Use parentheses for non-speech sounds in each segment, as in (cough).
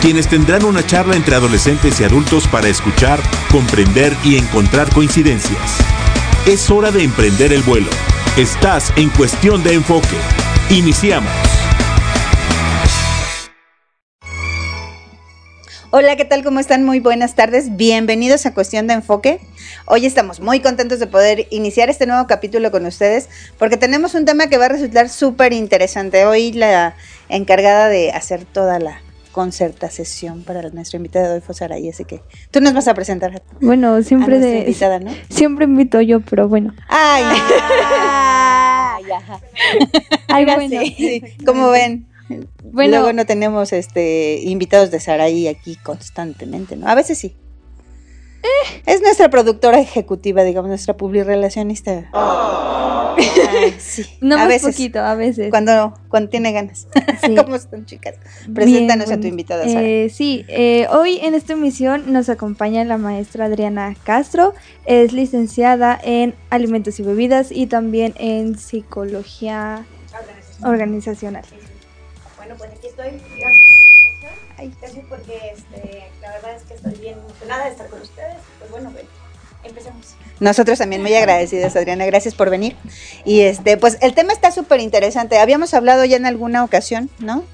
quienes tendrán una charla entre adolescentes y adultos para escuchar, comprender y encontrar coincidencias. Es hora de emprender el vuelo. Estás en cuestión de enfoque. Iniciamos. Hola, ¿qué tal? ¿Cómo están? Muy buenas tardes. Bienvenidos a Cuestión de Enfoque. Hoy estamos muy contentos de poder iniciar este nuevo capítulo con ustedes porque tenemos un tema que va a resultar súper interesante. Hoy la encargada de hacer toda la concerta sesión para nuestro invitado de hoy fue Saray, así que tú nos vas a presentar. Bueno, siempre de invitada, ¿no? Siempre invito yo, pero bueno. Ay. Ay, (laughs) bueno. Sí. Como ven, bueno, luego no tenemos este invitados de Saraí aquí constantemente, ¿no? A veces sí. Eh. Es nuestra productora ejecutiva, digamos, nuestra publirelacionista. Oh. sí. No (laughs) a veces, poquito, a veces. Cuando, cuando tiene ganas. (laughs) ¿Cómo están, chicas? Preséntanos a tu invitada. Eh, sí, eh, hoy en esta emisión nos acompaña la maestra Adriana Castro. Es licenciada en alimentos y bebidas y también en psicología organizacional. Bueno, pues aquí estoy. Gracias Ay, porque este, la verdad es que estoy bien emocionada de estar con ustedes. Pues bueno, bueno empecemos. Nosotros también muy agradecidas, Adriana, gracias por venir. Y este, pues el tema está súper interesante. Habíamos hablado ya en alguna ocasión, ¿no?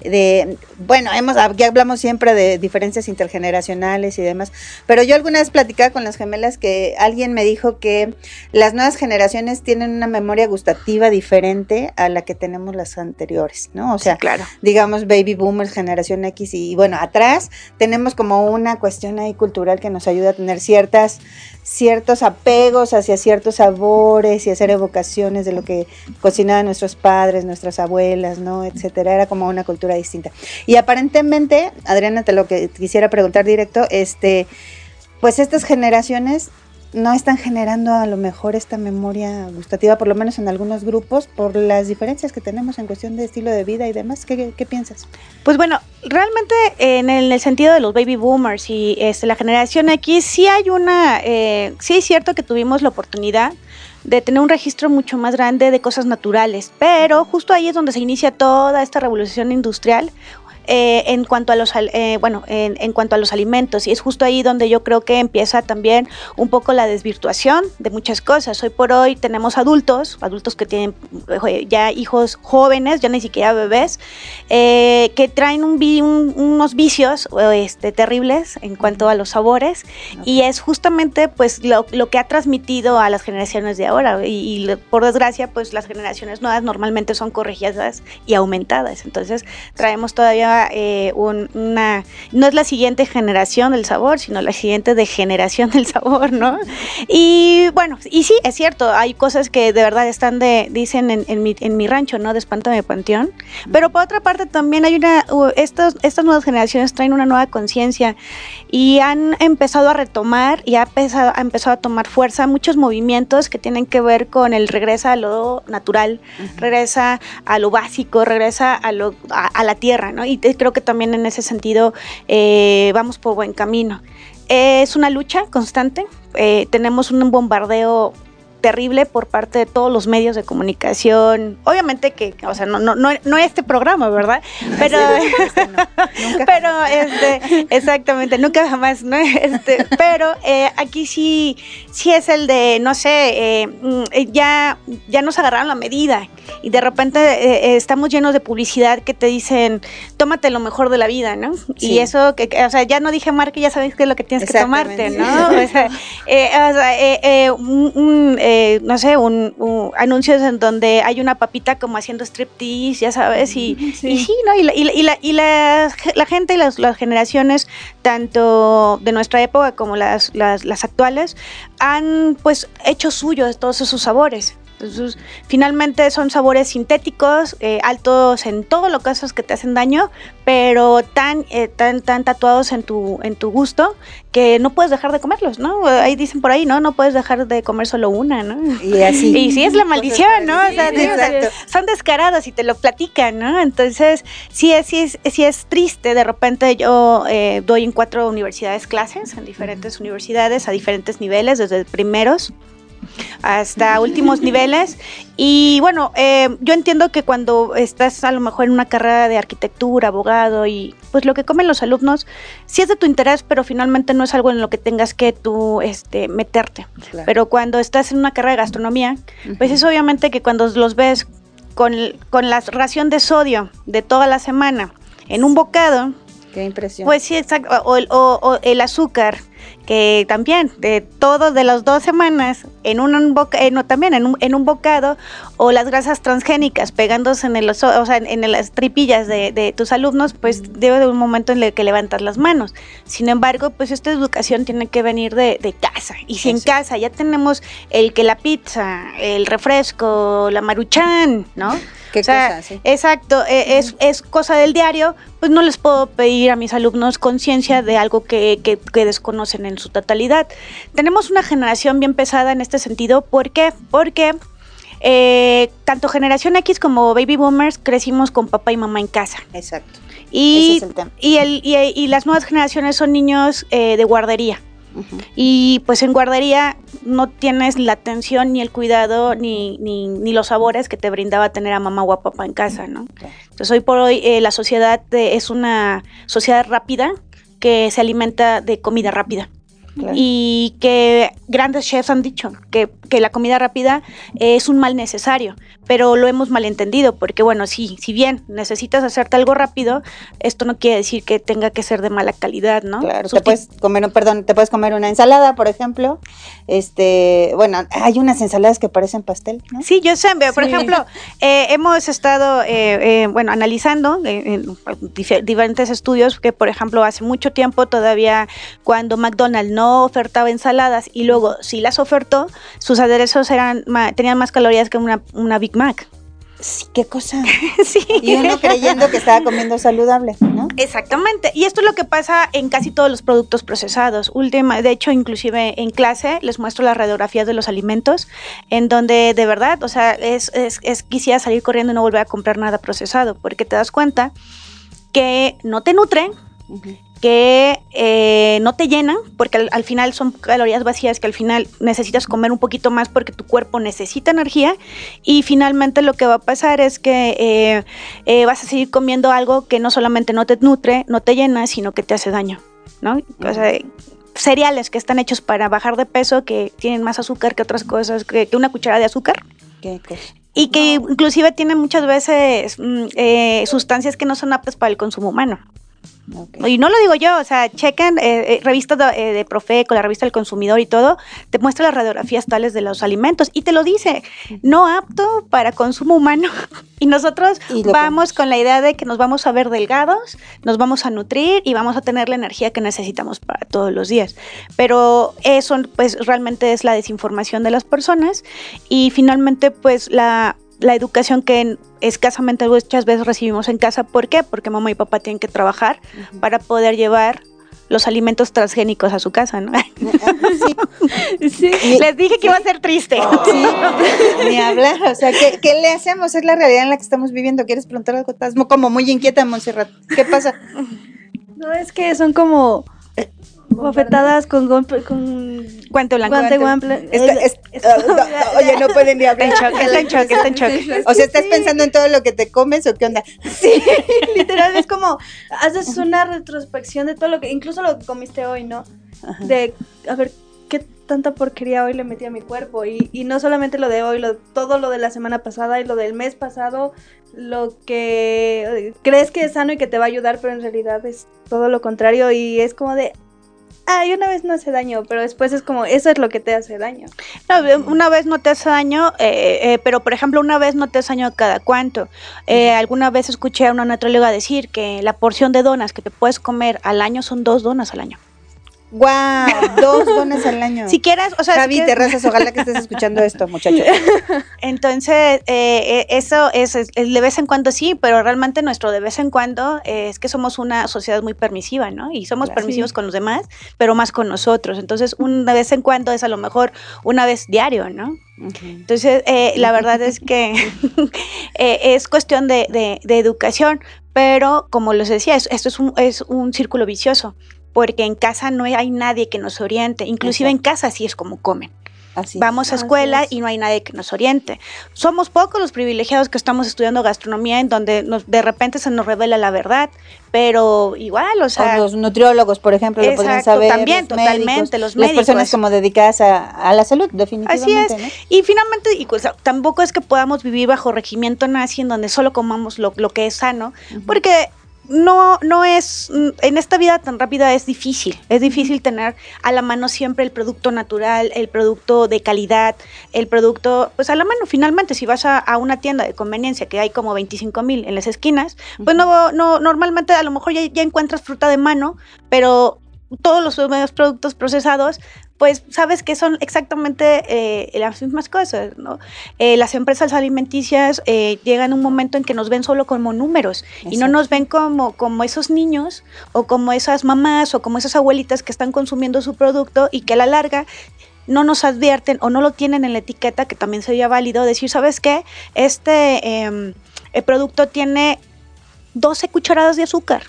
De, bueno, hemos, aquí hablamos siempre de diferencias intergeneracionales y demás, pero yo alguna vez platicaba con las gemelas que alguien me dijo que las nuevas generaciones tienen una memoria gustativa diferente a la que tenemos las anteriores, ¿no? O sea, claro. digamos baby boomers, generación X y bueno, atrás tenemos como una cuestión ahí cultural que nos ayuda a tener ciertas ciertos apegos hacia ciertos sabores y hacer evocaciones de lo que cocinaban nuestros padres, nuestras abuelas, ¿no? etcétera. Era como una cultura distinta. Y aparentemente, Adriana, te lo que quisiera preguntar directo, este, pues estas generaciones no están generando a lo mejor esta memoria gustativa, por lo menos en algunos grupos, por las diferencias que tenemos en cuestión de estilo de vida y demás. ¿Qué, piensas? Pues bueno, realmente en el, sentido de los baby boomers y este, la generación X, sí hay una, eh, sí es cierto que tuvimos la oportunidad de tener un registro mucho más grande de cosas naturales, pero justo ahí es donde se inicia toda esta revolución industrial eh, en cuanto a los eh, bueno en, cuanto a los alimentos. Y es justo ahí donde yo creo que empieza también un poco la desvirtuación de muchas cosas. Hoy por hoy tenemos adultos adultos que tienen eh, ya hijos jóvenes ya ni siquiera bebés que traen un, unos vicios este, terribles en cuanto a los sabores. Y es justamente pues lo, que ha transmitido a las generaciones de ahora. Y, y por desgracia pues las generaciones nuevas normalmente son corregidas y aumentadas. Entonces traemos todavía eh, una, no es la siguiente generación del sabor, sino la siguiente degeneración del sabor, ¿no? Y bueno, y sí, es cierto, hay cosas que de verdad están de, dicen en, mi, en mi rancho, ¿no? De Espántame Panteón, pero por otra parte también hay una, estas, estas nuevas generaciones traen una nueva conciencia y han empezado a retomar y ha empezado, ha empezado a tomar fuerza muchos movimientos que tienen que ver con el regresa a lo natural, regresa a lo básico, regresa a, lo, a, la tierra, ¿no? Y creo que también en ese sentido eh, vamos por buen camino. es una lucha constante, eh, tenemos un bombardeo terrible por parte de todos los medios de comunicación. Obviamente que, o sea, no, no, no, no este programa, ¿verdad? (laughs) Pero, (laughs) pero este, exactamente, nunca jamás, ¿no? (laughs) Este, pero eh, aquí sí, sí es el de, no sé, eh, mm, ya, ya nos agarraron la medida y de repente eh, estamos llenos de publicidad que te dicen, tómate lo mejor de la vida, ¿no? Y eso, que, o sea, ya no dije marca, ya sabes qué es lo que tienes que tomarte, ¿no? O sea, un, eh, no sé, un, anuncios en donde hay una papita como haciendo striptease, ya sabes, y sí, y, sí, ¿no? y, la, y, la, y la, gente y las, las, generaciones, tanto de nuestra época como las, las, las actuales, han pues hecho suyos todos esos sabores. Entonces, finalmente son sabores sintéticos, eh, altos en todos los casos que te hacen daño, pero tan, eh, tan, tan tatuados en tu, en tu gusto que no puedes dejar de comerlos, ¿no? Ahí dicen por ahí, ¿no? No puedes dejar de comer solo una, ¿no? Y así. (laughs) Y sí es la maldición, ¿no? O sea, Sí, digo, o sea, exacto. son descarados y te lo platican, ¿no? Entonces, sí es, sí es, sí es triste. De repente yo eh, doy en cuatro universidades clases, en diferentes universidades, a diferentes niveles, desde primeros hasta últimos niveles. Y bueno, eh, yo entiendo que cuando estás a lo mejor en una carrera de arquitectura, abogado y pues lo que comen los alumnos, sí es de tu interés, pero finalmente no es algo en lo que tengas que tú este, meterte. Claro. Pero cuando estás en una carrera de gastronomía, pues es obviamente que cuando los ves con, con la ración de sodio de toda la semana en un bocado, Qué impresión. pues sí, exacto. O, el- o- o el azúcar, que también, de todo de las dos semanas, en un boca, eh, no, también en un, en un bocado, o las grasas transgénicas pegándose en el, o sea, en, en las tripillas de, de tus alumnos, pues debe de un momento en el que levantas las manos. Sin embargo, pues esta educación tiene que venir de, de casa. Y si en casa ya tenemos el que la pizza, el refresco, la maruchan, ¿no? Qué O sea, cosa, sí. Exacto, eh, es, es cosa del diario, pues no les puedo pedir a mis alumnos conciencia de algo que, que- que desconocen en su totalidad. Tenemos una generación bien pesada en este sentido, ¿por qué? Porque eh, tanto generación X como baby boomers crecimos con papá y mamá en casa. Exacto. Y, Ese es el tema. y, el, y, y las nuevas generaciones son niños eh, de guardería. Y pues en guardería no tienes la atención ni el cuidado ni, ni, ni los sabores que te brindaba tener a mamá o a papá en casa, ¿no? Entonces hoy por hoy eh, la sociedad de- es una sociedad rápida que se alimenta de comida rápida. Claro. Y que grandes chefs han dicho que, que la comida rápida es un mal necesario, pero lo hemos malentendido, porque bueno, sí, si bien necesitas hacerte algo rápido, esto no quiere decir que tenga que ser de mala calidad, ¿no? Claro, te puedes comer, perdón, te puedes comer una ensalada, por ejemplo. Este, bueno, hay unas ensaladas que parecen pastel, ¿no? Sí, yo sé, por Sí. ejemplo, eh, hemos estado, eh, eh, bueno, analizando eh, en dif- diferentes estudios que, por ejemplo, hace mucho tiempo todavía cuando McDonald's no ofertaba ensaladas y luego sí las ofertó, sus aderezos eran ma- tenían más calorías que una, una Big Mac. Sí, qué cosa. (laughs) sí. Y uno creyendo que estaba comiendo saludable, ¿no? Exactamente, y esto es lo que pasa en casi todos los productos procesados. Última, de hecho, inclusive en clase les muestro las radiografías de los alimentos, en donde de verdad, o sea, es, es, es quisiera salir corriendo y no volver a comprar nada procesado, porque te das cuenta que no te nutren. Que eh, no te llenan, porque al, al final son calorías vacías que al final necesitas comer un poquito más porque tu cuerpo necesita energía y finalmente lo que va a pasar es que eh, eh, vas a seguir comiendo algo que no solamente no te nutre, no te llena, sino que te hace daño, ¿no? O sea, cereales que están hechos para bajar de peso, que tienen más azúcar que otras cosas, que, que una cuchara de azúcar. Qué cosa. Y que inclusive tienen muchas veces mm, eh, sustancias que no son aptas para el consumo humano. Y no lo digo yo, o sea, chequen eh, eh, revistas de, eh, de Profeco, la revista del consumidor y todo, te muestra las radiografías tales de los alimentos y te lo dice, no apto para consumo humano. (laughs) Y nosotros Y vamos con la idea de que nos vamos a ver delgados, nos vamos a nutrir y vamos a tener la energía que necesitamos para todos los días. Pero eso pues realmente es la desinformación de las personas y finalmente pues la, la educación que escasamente muchas veces recibimos en casa. ¿Por qué? Porque mamá y papá tienen que trabajar para poder llevar los alimentos transgénicos a su casa, ¿no? (laughs) Sí, Les dije que iba a ser triste. sí, (laughs) ni hablar. O sea, ¿qué, qué le hacemos? Es la realidad en la que estamos viviendo. ¿Quieres preguntar algo? Estás mo- como muy inquieta, Montserrat. ¿Qué pasa? No, es que son como bofetadas con, golpe- con Guante blanco. guante guante. guante. Está- es- no, no, oye, no pueden ni Está en hablar. shock, está en shock, está en shock. O sea, ¿estás pensando en todo lo que te comes o qué onda? Sí, (laughs) literal, es como haces una retrospección de todo lo que, incluso lo que comiste hoy, ¿no? De, a ver, qué tanta porquería hoy le metí a mi cuerpo. Y, y no solamente lo de hoy, lo, todo lo de la semana pasada y lo del mes pasado, lo que eh, crees que es sano y que te va a ayudar, pero en realidad es todo lo contrario. Y es como de, ay, una vez no hace daño, pero después es como, eso es lo que te hace daño. No, una vez no te hace daño, eh, eh, pero por ejemplo, una vez no te hace daño cada cuánto. Eh, alguna vez escuché a una nutrióloga decir que la porción de donas que te puedes comer al año son dos donas al año. ¡Guau! Dos donas al año. Si quieres, o sea, Javi, si quieres- terrazas, ojalá que estés escuchando esto, muchachos. (laughs) Entonces, eh, eh, eso es, es- de vez en cuando sí, pero realmente nuestro de vez en cuando eh, es que somos una sociedad muy permisiva, ¿no? Y somos Claro. permisivos con los demás, pero más con nosotros. Entonces, un de vez en cuando es a lo mejor una vez diario, ¿no? Entonces, eh, la verdad es que (laughs) eh, es cuestión de, de- de educación, pero como les decía, es- esto es un, es un círculo vicioso, porque en casa no hay nadie que nos oriente, inclusive en casa así es como comen. Así. Vamos a escuela es. y no hay nadie que nos oriente. Somos pocos los privilegiados que estamos estudiando gastronomía en donde nos, de repente se nos revela la verdad, pero igual, o sea, o los nutriólogos, por ejemplo, lo podrían Exacto, saber. también, los totalmente, médicos, los Las personas médicos. como dedicadas a, a la salud, definitivamente. Así ¿no? Y finalmente, y pues, tampoco es que podamos vivir bajo regimiento nazi en donde solo comamos lo, lo que es sano, porque no, no es, mm, en esta vida tan rápida es difícil, es difícil tener a la mano siempre el producto natural, el producto de calidad, el producto, pues a la mano. Finalmente, si vas a, a una tienda de conveniencia que hay como 25 mil en las esquinas, pues no, no, normalmente a lo mejor ya, ya encuentras fruta de mano, pero todos los productos procesados, pues sabes que son exactamente eh, las mismas cosas, ¿no? Eh, las empresas alimenticias eh, llegan a un momento en que nos ven solo como números y no nos ven como, como esos niños o como esas mamás o como esas abuelitas que están consumiendo su producto y que a la larga no nos advierten o no lo tienen en la etiqueta, que también sería válido decir, ¿sabes qué? Este em, el producto tiene 12 cucharadas de azúcar.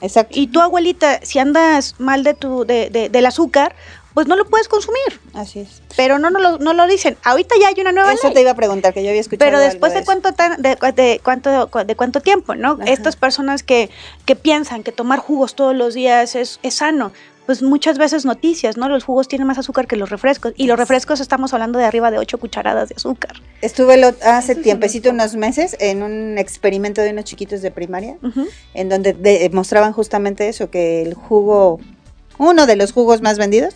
Exacto. Y tu abuelita, si andas mal de tu, de, de- del azúcar, pues no lo puedes consumir. Así es. Pero no, no, lo, no lo dicen. Ahorita ya hay una nueva Eso ley. te iba a preguntar, que yo había escuchado. Pero algo después de cuánto, tan- de, de cuánto de cuánto tiempo, ¿no? Ajá. Estas personas que, que piensan que tomar jugos todos los días es, es sano, pues muchas veces noticias, ¿no? Los jugos tienen más azúcar que los refrescos. Y los refrescos estamos hablando de arriba de 8 cucharadas de azúcar. Estuve lo- hace Eso tiempecito, unos meses, en un experimento de unos chiquitos de primaria, en donde de- mostraban justamente eso, que el jugo, uno de los jugos más vendidos,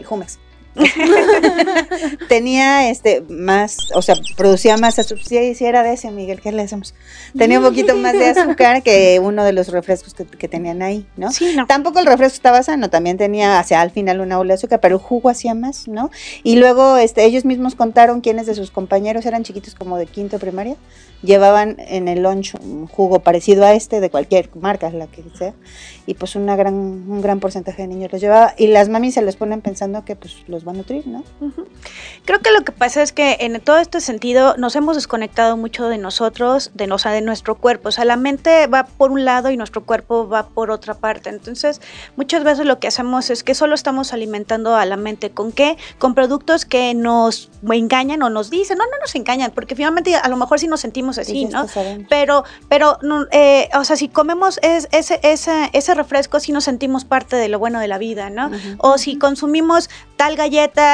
el (laughs) tenía este más, o sea, producía más azúcar. Sí, sí era de ese, Miguel, ¿qué le hacemos? Tenía un poquito más de azúcar que uno de los refrescos que, que tenían ahí, ¿no? Sí, no. Tampoco el refresco estaba sano, también tenía hacia al final una ola de azúcar, pero el jugo hacía más, ¿no? Y luego este, ellos mismos contaron quiénes de sus compañeros eran chiquitos como de quinto primaria, llevaban en el lunch un jugo parecido a este de cualquier marca, la que sea, y pues una gran, un gran porcentaje de niños los llevaba, y las mamis se los ponen pensando que pues los va a nutrir, ¿no? Creo que lo que pasa es que en todo este sentido nos hemos desconectado mucho de nosotros, de, nos- de nuestro cuerpo. O sea, la mente va por un lado y nuestro cuerpo va por otra parte. Entonces, muchas veces lo que hacemos es que solo estamos alimentando a la mente. ¿Con qué? Con productos que nos engañan o nos dicen. No, no nos engañan, porque finalmente a lo mejor sí nos sentimos así, ¿no? Pero, pero, eh, o sea, si comemos es- ese, ese, ese refresco, sí nos sentimos parte de lo bueno de la vida, ¿no? O si consumimos tal galleta,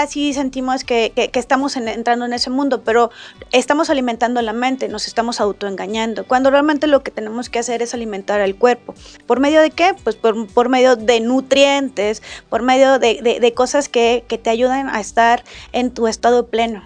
sí sentimos que, que- que estamos en- entrando en ese mundo, pero estamos alimentando la mente, nos estamos autoengañando, cuando realmente lo que tenemos que hacer es alimentar al cuerpo. ¿Por medio de qué? Pues por, por medio de nutrientes, por medio de, de- de cosas que, que te ayudan a estar en tu estado pleno.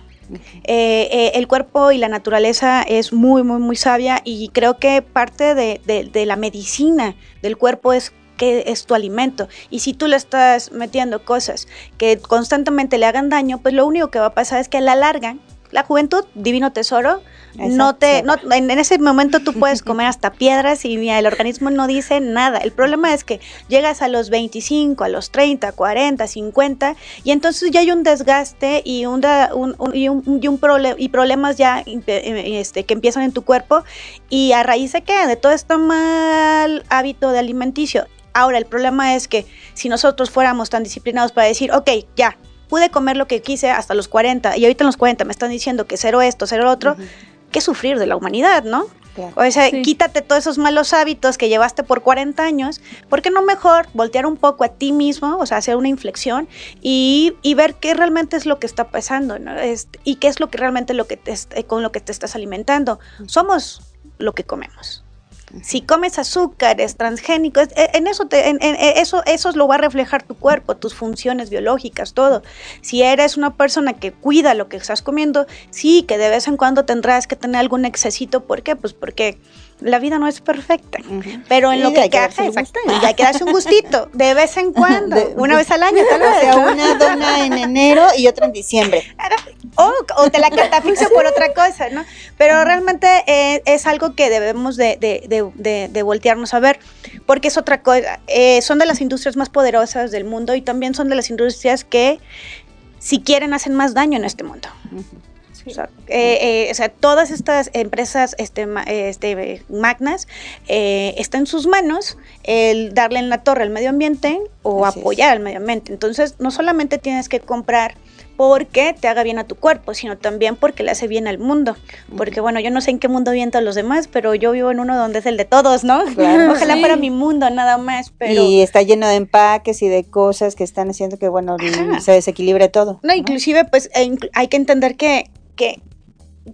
Eh, eh, el cuerpo y la naturaleza es muy, muy, muy sabia y creo que parte de, de- de la medicina del cuerpo es que es tu alimento. Y si tú le estás metiendo cosas que constantemente le hagan daño, pues lo único que va a pasar es que a la larga, la juventud, divino tesoro, no te, no, en, en ese momento tú puedes comer hasta (laughs) piedras y mira, el organismo no dice nada. El problema es que llegas a los 25, a los 30, 40, 50 y entonces ya hay un desgaste y, un, da- un- un- y, un- y un y problemas ya eh, este, que empiezan en tu cuerpo y a raíz de qué? De todo este mal hábito de alimenticio. Ahora, el problema es que si nosotros fuéramos tan disciplinados para decir, ok, ya, pude comer lo que quise hasta los 40 y ahorita en los 40 me están diciendo que cero esto, cero lo otro, Ujú, qué sufrir de la humanidad, ¿no? claro. O sea, Sí. quítate todos esos malos hábitos que llevaste por 40 años. ¿Por qué no mejor voltear un poco a ti mismo, o sea, hacer una inflexión y, y ver qué realmente es lo que está pasando, ¿no? Este, y qué es lo que realmente lo que te est- con lo que te estás alimentando? Somos lo que comemos. Si comes azúcares, transgénicos, e, en eso, te, en, en, eso, eso lo va a reflejar tu cuerpo, tus funciones biológicas, todo. Si eres una persona que cuida lo que estás comiendo, sí, que de vez en cuando tendrás que tener algún excesito. ¿Por qué? Pues porque la vida no es perfecta, pero en Y lo que gusto. y hay que darse un gustito, de vez en (laughs) cuando, De- una vez al año tal O vez. sea, ¿no? una dona en enero y otra en diciembre. O, o te la catafixio por otra cosa, ¿no? Pero realmente eh, es algo que debemos de, de- de- de- de voltearnos a ver, porque es otra cosa. Eh, son de las industrias más poderosas del mundo y también son de las industrias que, si quieren, hacen más daño en este mundo. O sea, eh, eh, o sea, todas estas empresas este, este, magnas eh, está en sus manos el darle en la torre al medio ambiente o Así es. apoyar al medio ambiente. Entonces, no solamente tienes que comprar porque te haga bien a tu cuerpo, sino también porque le hace bien al mundo. Porque bueno, yo no sé en qué mundo viven todos los demás, pero yo vivo en uno donde es el de todos, ¿no? Claro. (laughs) Ojalá Sí. fuera mi mundo nada más, pero... Y está lleno de empaques y de cosas que están haciendo que, bueno, Ajá. se desequilibre todo. No, inclusive pues e hay que entender que, que,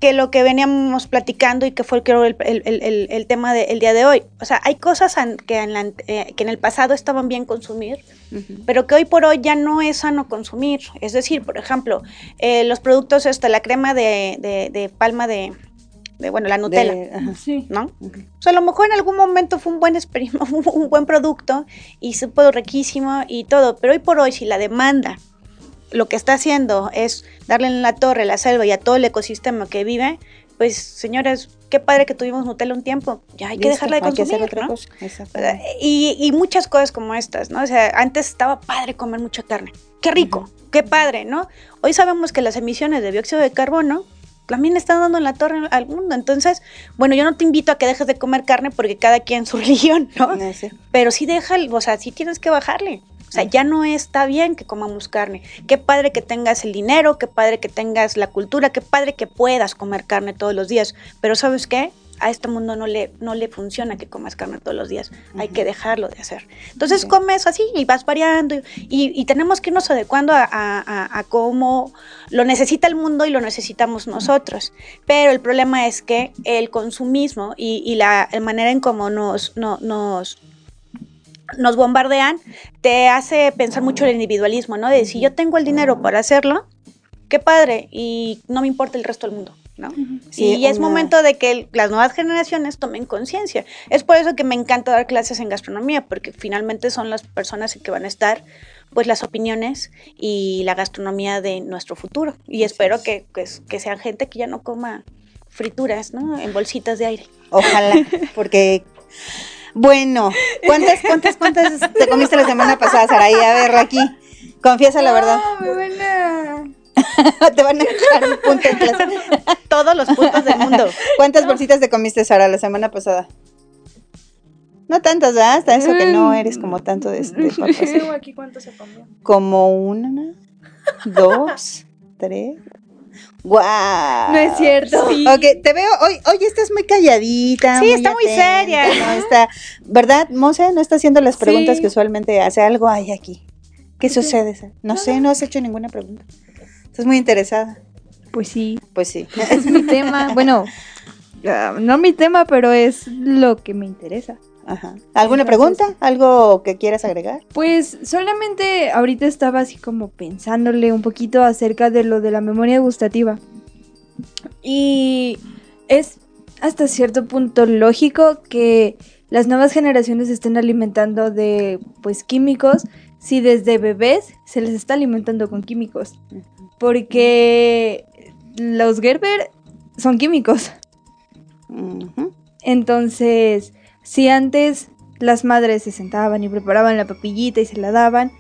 que lo que veníamos platicando y que fue creo el, el- el- el- tema del día de hoy, o sea, hay cosas que, en la- eh, que en el pasado estaban bien consumir, Ujú. pero que hoy por hoy ya no es sano consumir. Es decir, por ejemplo, eh, los productos, esta, la crema de, de- de palma de, de, bueno, la Nutella. De- ajá. Sí. ¿No? Ujú. O sea, a lo mejor en algún momento fue un buen experimento, (laughs) un buen producto y supo riquísimo y todo, pero hoy por hoy si la demanda lo que está haciendo es darle en la torre, la selva y a todo el ecosistema que vive, pues señores, qué padre que tuvimos Nutella un tiempo, ya hay que Listo, dejarla de hay que consumir, ¿no? Y, y muchas cosas como estas, ¿no? O sea, antes estaba padre comer mucha carne. Qué rico, qué padre, ¿no? Hoy sabemos que las emisiones de dióxido de carbono también están dando en la torre al mundo. Entonces, bueno, yo no te invito a que dejes de comer carne porque cada quien (laughs) su religión, ¿no? Pero sí deja, o sea, sí tienes que bajarle. O sea, ya no está bien que comamos carne. Qué padre que tengas el dinero, qué padre que tengas la cultura, qué padre que puedas comer carne todos los días. Pero ¿sabes qué? A este mundo no le, no le funciona que comas carne todos los días. Hay que dejarlo de hacer. Entonces comes así y vas variando y, y- y tenemos que irnos adecuando a, a- cómo lo necesita el mundo y lo necesitamos nosotros. Pero el problema es que el consumismo y, y la, la manera en cómo nos, no- nos, nos bombardean te hace pensar mucho el individualismo, ¿no? De si yo tengo el dinero para hacerlo, qué padre, y no me importa el resto del mundo, ¿no? Sí, y es una- momento de que las nuevas generaciones tomen conciencia. Es por eso que me encanta dar clases en gastronomía, porque finalmente son las personas que van a estar, pues las opiniones y la gastronomía de nuestro futuro. Y espero que, pues, que sean gente que ya no coma frituras, ¿no? En bolsitas de aire. Ojalá, (laughs) porque bueno, ¿cuántas, cuántas, cuántas te comiste la semana pasada, Saraí? A ver, aquí, confiesa la verdad. No, me van a... (laughs) te van a dejar un punto en clase. (laughs) Todos los puntos del mundo. ¿Cuántas bolsitas te comiste, Sara, la semana pasada? No tantas, ¿verdad? Hasta eso que no eres como tanto de, de papas. Tengo aquí cuánto se comió. Como una, dos, (laughs) tres. ¡Guau! No es cierto. Ok, te veo hoy, hoy estás muy calladita. Sí, está muy seria. No está, ¿verdad, Monse? No está haciendo las preguntas Sí. que usualmente hace. Algo hay aquí. ¿Qué sucede? No sé, no has hecho ninguna pregunta. Estás muy interesada. Pues sí, Pues sí. es mi tema. Bueno, ah, no mi tema, pero es lo que me interesa. Ajá. ¿Alguna Entonces- pregunta? ¿Algo que quieras agregar? Pues solamente ahorita estaba así como pensándole un poquito acerca de lo de la memoria gustativa. Y es hasta cierto punto lógico que las nuevas generaciones se estén alimentando de pues químicos si desde bebés se les está alimentando con químicos. Porque los Gerber son químicos. Entonces, si antes las madres se sentaban y preparaban la papillita y se la daban,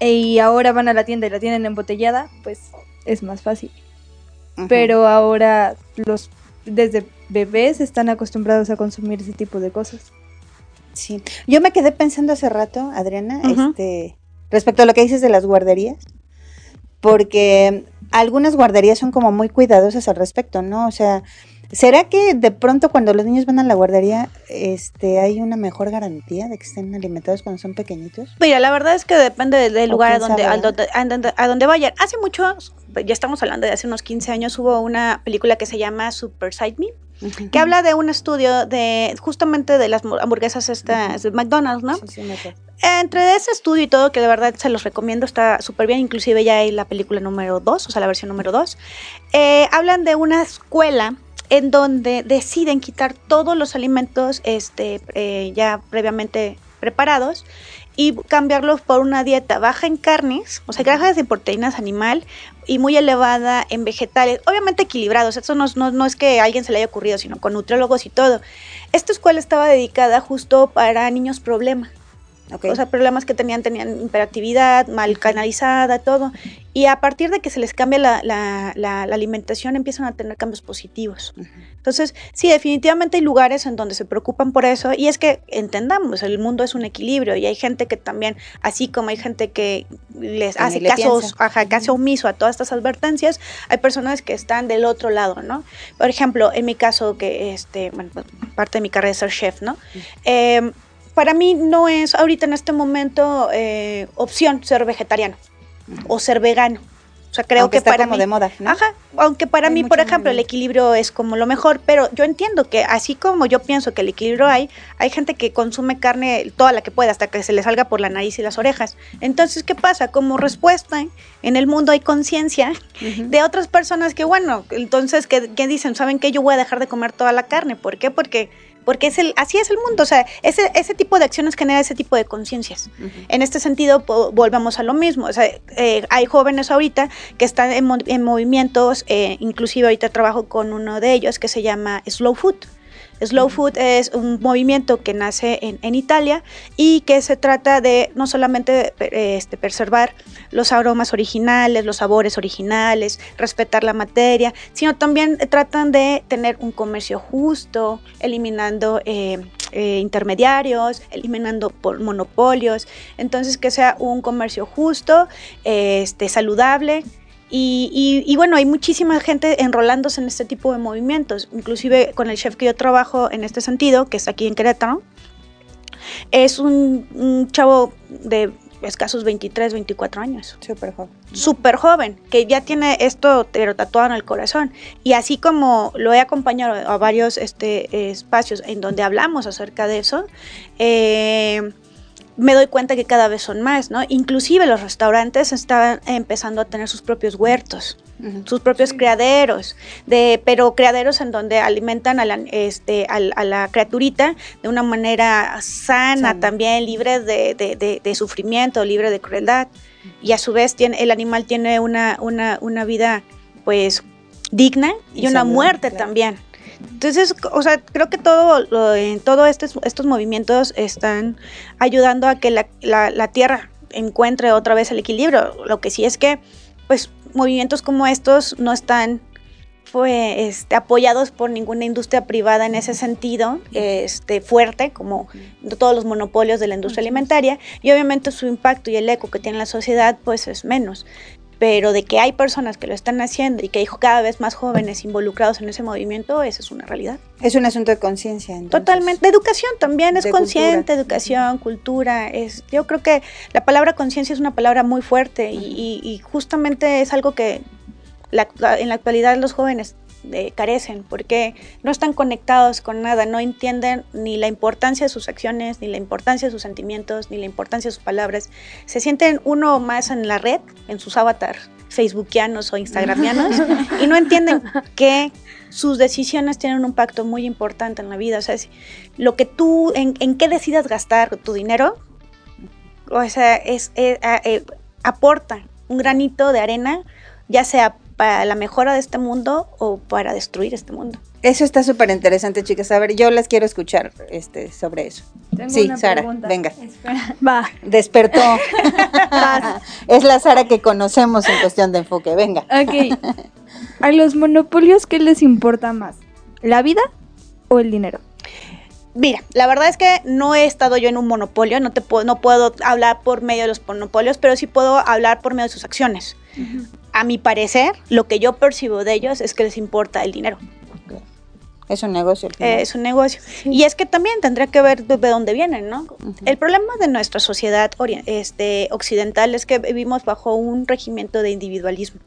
e- y ahora van a la tienda y la tienen embotellada, pues es más fácil. Pero ahora los desde bebés están acostumbrados a consumir ese tipo de cosas. Sí. Yo me quedé pensando hace rato, Adriana, este, respecto a lo que dices de las guarderías, porque algunas guarderías son como muy cuidadosas al respecto, ¿no? O sea, ¿será que de pronto cuando los niños van a la guardería, este, hay una mejor garantía de que estén alimentados cuando son pequeñitos? Mira, la verdad es que depende del- lugar a donde, sabe, al donde- a donde, a donde vayan. Hace mucho, ya estamos hablando de hace unos 15 años, hubo una película que se llama Super Side Me, que habla de un estudio de justamente de las hamburguesas estas de McDonald's, ¿no? Sí, sí, me. Entre ese estudio y todo, que de verdad se los recomiendo, está súper bien, inclusive ya hay la película número 2, o sea, la versión número 2, hablan de una escuela en donde deciden quitar todos los alimentos este, eh, ya previamente preparados y cambiarlos por una dieta baja en carnes, o sea, grasas y proteínas animal y muy elevada en vegetales, obviamente equilibrados, eso no, no, no es que alguien se le haya ocurrido, sino con nutriólogos y todo. Esta escuela estaba dedicada justo para niños problema. Okay. O sea, problemas que tenían, tenían hiperactividad, mal canalizada, todo. Y a partir de que se les cambia la, la, la, la alimentación, empiezan a tener cambios positivos. Uh -huh. Entonces, sí, definitivamente hay lugares en donde se preocupan por eso. Y es que entendamos, el mundo es un equilibrio y hay gente que también, así como hay gente que les hace le caso, piensa. ajá, caso omiso a todas estas advertencias, hay personas que están del otro lado, ¿no? Por ejemplo, en mi caso, que este, bueno, pues, parte de mi carrera es ser chef, ¿no? Eh, para mí no es ahorita en este momento eh, opción ser vegetariano o ser vegano. O sea, creo Aunque que está para como mí, de moda, ¿no? Ajá, aunque para Hay mí, por ejemplo, el equilibrio es como lo mejor, pero yo entiendo que así como yo pienso que el equilibrio hay, hay gente que consume carne toda la que pueda hasta que se le salga por la nariz y las orejas. Entonces, ¿qué pasa? Como respuesta, en el mundo hay conciencia de otras personas que, bueno, entonces, que, que dicen, ¿saben qué? Yo voy a dejar de comer toda la carne. ¿Por qué? Porque, porque es el, así es el mundo. O sea, ese, ese tipo de acciones genera ese tipo de conciencias. En este sentido, po- volvamos a lo mismo. O sea, eh, hay jóvenes ahorita que están en, en movimientos, eh, inclusive ahorita trabajo con uno de ellos que se llama Slow Food. Slow Food es un movimiento que nace en, en Italia y que se trata de no solamente eh, este, preservar los aromas originales, los sabores originales, respetar la materia, sino también tratan de tener un comercio justo, eliminando eh, eh, intermediarios, eliminando monopolios, entonces que sea un comercio justo, este, saludable. Y, y- y bueno, hay muchísima gente enrolándose en este tipo de movimientos, inclusive con el chef que yo trabajo en este sentido, que está aquí en Querétaro, es un, un chavo de escasos 23, 24 años Súper joven. súper joven, que ya tiene esto pero tatuado en el corazón. Y así como lo he acompañado a varios este, espacios en donde hablamos acerca de eso, eh, me doy cuenta que cada vez son más, ¿no? Inclusive los restaurantes están empezando a tener sus propios huertos sus propios criaderos, de, pero criaderos en donde alimentan a la, este, al- a la criaturita de una manera sana, Sana. también libre de, de- de- de sufrimiento, libre de crueldad. Y a su vez tiene, el animal tiene una, una, una vida pues digna y, Y una muerte claro. también. Entonces, o sea, creo que todo, lo- en todo estos, estos movimientos están ayudando a que la, la- la tierra encuentre otra vez el equilibrio. Lo que sí es que, pues, movimientos como estos no están fue, este, apoyados por ninguna industria privada en ese sentido, este, fuerte, como todos los monopolios de la industria alimentaria, y obviamente su impacto y el eco que tiene en la sociedad, pues es menos. Pero de que hay personas que lo están haciendo y que hay cada vez más jóvenes involucrados en ese movimiento, esa es una realidad. Es un asunto de conciencia. Totalmente. De educación también, es consciente, cultura. educación, cultura. Es, yo creo que la palabra conciencia es una palabra muy fuerte y, y- y justamente es algo que la- en la actualidad los jóvenes eh, carecen porque no están conectados con nada, no entienden ni la importancia de sus acciones, ni la importancia de sus sentimientos, ni la importancia de sus palabras. Se sienten uno más en la red, en sus avatars facebookianos o instagramianos (laughs) y no entienden que sus decisiones tienen un impacto muy importante en la vida. O sea, lo que tú, en, en qué decidas gastar tu dinero, o sea, es, a- eh, aporta un granito de arena, ya sea para la mejora de este mundo o para destruir este mundo. Eso está súper interesante, chicas. A ver, yo las quiero escuchar este, sobre eso. Tengo Sí, una Sara, pregunta. venga. Espera. (laughs) Va. Despertó. (laughs) (laughs) es la Sara que conocemos en cuestión de enfoque. Venga. Ok. ¿A los monopolios qué les importa más? ¿La vida o el dinero? Mira, la verdad es que no he estado yo en un monopolio, no, te puedo, no puedo hablar por medio de los monopolios, pero sí puedo hablar por medio de sus acciones. A mi parecer, lo que yo percibo de ellos es que les importa el dinero. Es un negocio. Eh, es un negocio. Y es que también tendría que ver de, de dónde vienen, ¿no? El problema de nuestra sociedad este, occidental es que vivimos bajo un regimiento de individualismo.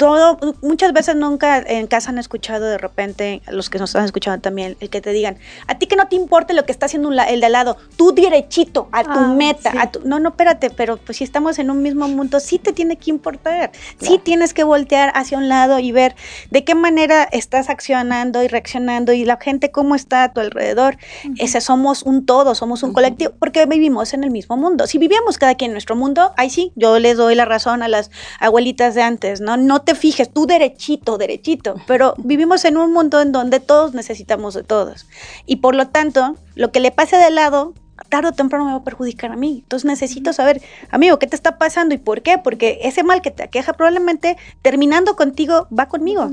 Todo, muchas veces nunca en casa han escuchado de repente, los que nos están escuchando también, el que te digan, a ti que no te importe lo que está haciendo el de al lado, tú derechito a tu ah, meta, a tu, no, no, espérate, pero pues si estamos en un mismo mundo, sí te tiene que importar, sí tienes que voltear hacia un lado y ver de qué manera estás accionando y reaccionando y la gente cómo está a tu alrededor. Ese somos un todo, somos un colectivo, porque vivimos en el mismo mundo. Si vivíamos cada quien en nuestro mundo, ahí sí, yo les doy la razón a las abuelitas de antes, ¿no? No te fijes, tú derechito, derechito, pero vivimos en un mundo en donde todos necesitamos de todos. Y por lo tanto, lo que le pase de lado tarde o temprano me va a perjudicar a mí. Entonces necesito saber, amigo, ¿qué te está pasando y por qué? Porque ese mal que te aqueja probablemente terminando contigo va conmigo.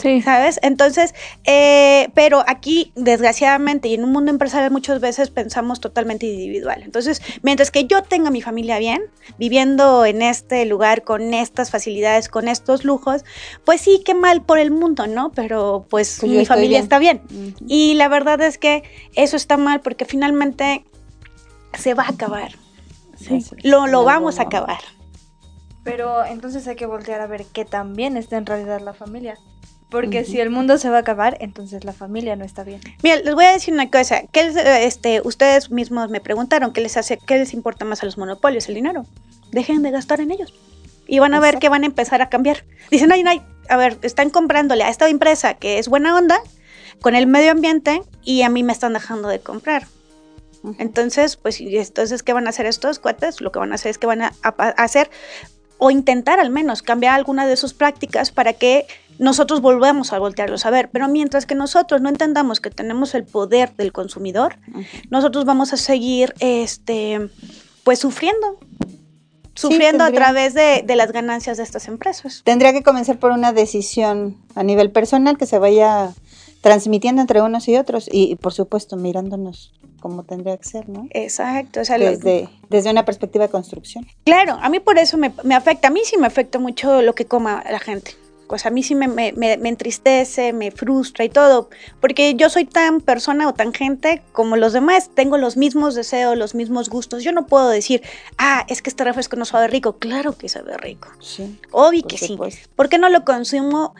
Sí. ¿Sabes? Entonces, eh, pero aquí, desgraciadamente, y en un mundo empresarial muchas veces pensamos totalmente individual. Entonces, mientras que yo tenga mi familia bien, viviendo en este lugar con estas facilidades, con estos lujos, pues sí, qué mal por el mundo, ¿no? Pero pues, pues mi familia está bien. Y la verdad es que eso está mal porque finalmente se va a acabar. Lo, lo vamos a acabar. Pero entonces hay que voltear a ver qué también está en realidad la familia. Porque si el mundo se va a acabar, entonces la familia no está bien. Mira, les voy a decir una cosa. ¿Qué este, ustedes mismos me preguntaron qué les hace, qué les importa más a los monopolios, el dinero. Dejen de gastar en ellos. Y van a ver que van a empezar a cambiar. Dicen, ay, ay, a ver, están comprándole a esta empresa que es buena onda con el medio ambiente y a mí me están dejando de comprar. Entonces, pues, entonces, ¿qué van a hacer estos cuates? Lo que van a hacer es que van a, hacer o intentar al menos cambiar alguna de sus prácticas para que nosotros volvamos a voltearlos a ver. Pero mientras que nosotros no entendamos que tenemos el poder del consumidor, nosotros vamos a seguir, este, pues, sufriendo. Sufriendo a través de, de, las ganancias de estas empresas. Tendría que comenzar por una decisión a nivel personal que se vaya transmitiendo entre unos y otros y, por supuesto mirándonos como tendría que ser, ¿no? Exacto. desde, desde una perspectiva de construcción. Claro, a mí por eso me, afecta, a mí sí me afecta mucho lo que coma la gente. Pues a mí sí me, me, me, entristece, me frustra y todo, porque yo soy tan persona o tan gente como los demás, tengo los mismos deseos, los mismos gustos. Yo no puedo decir, ah, es que este refresco no sabe rico. Claro que sabe rico. Sí. Obvio que sí. ¿Por qué no lo consumo?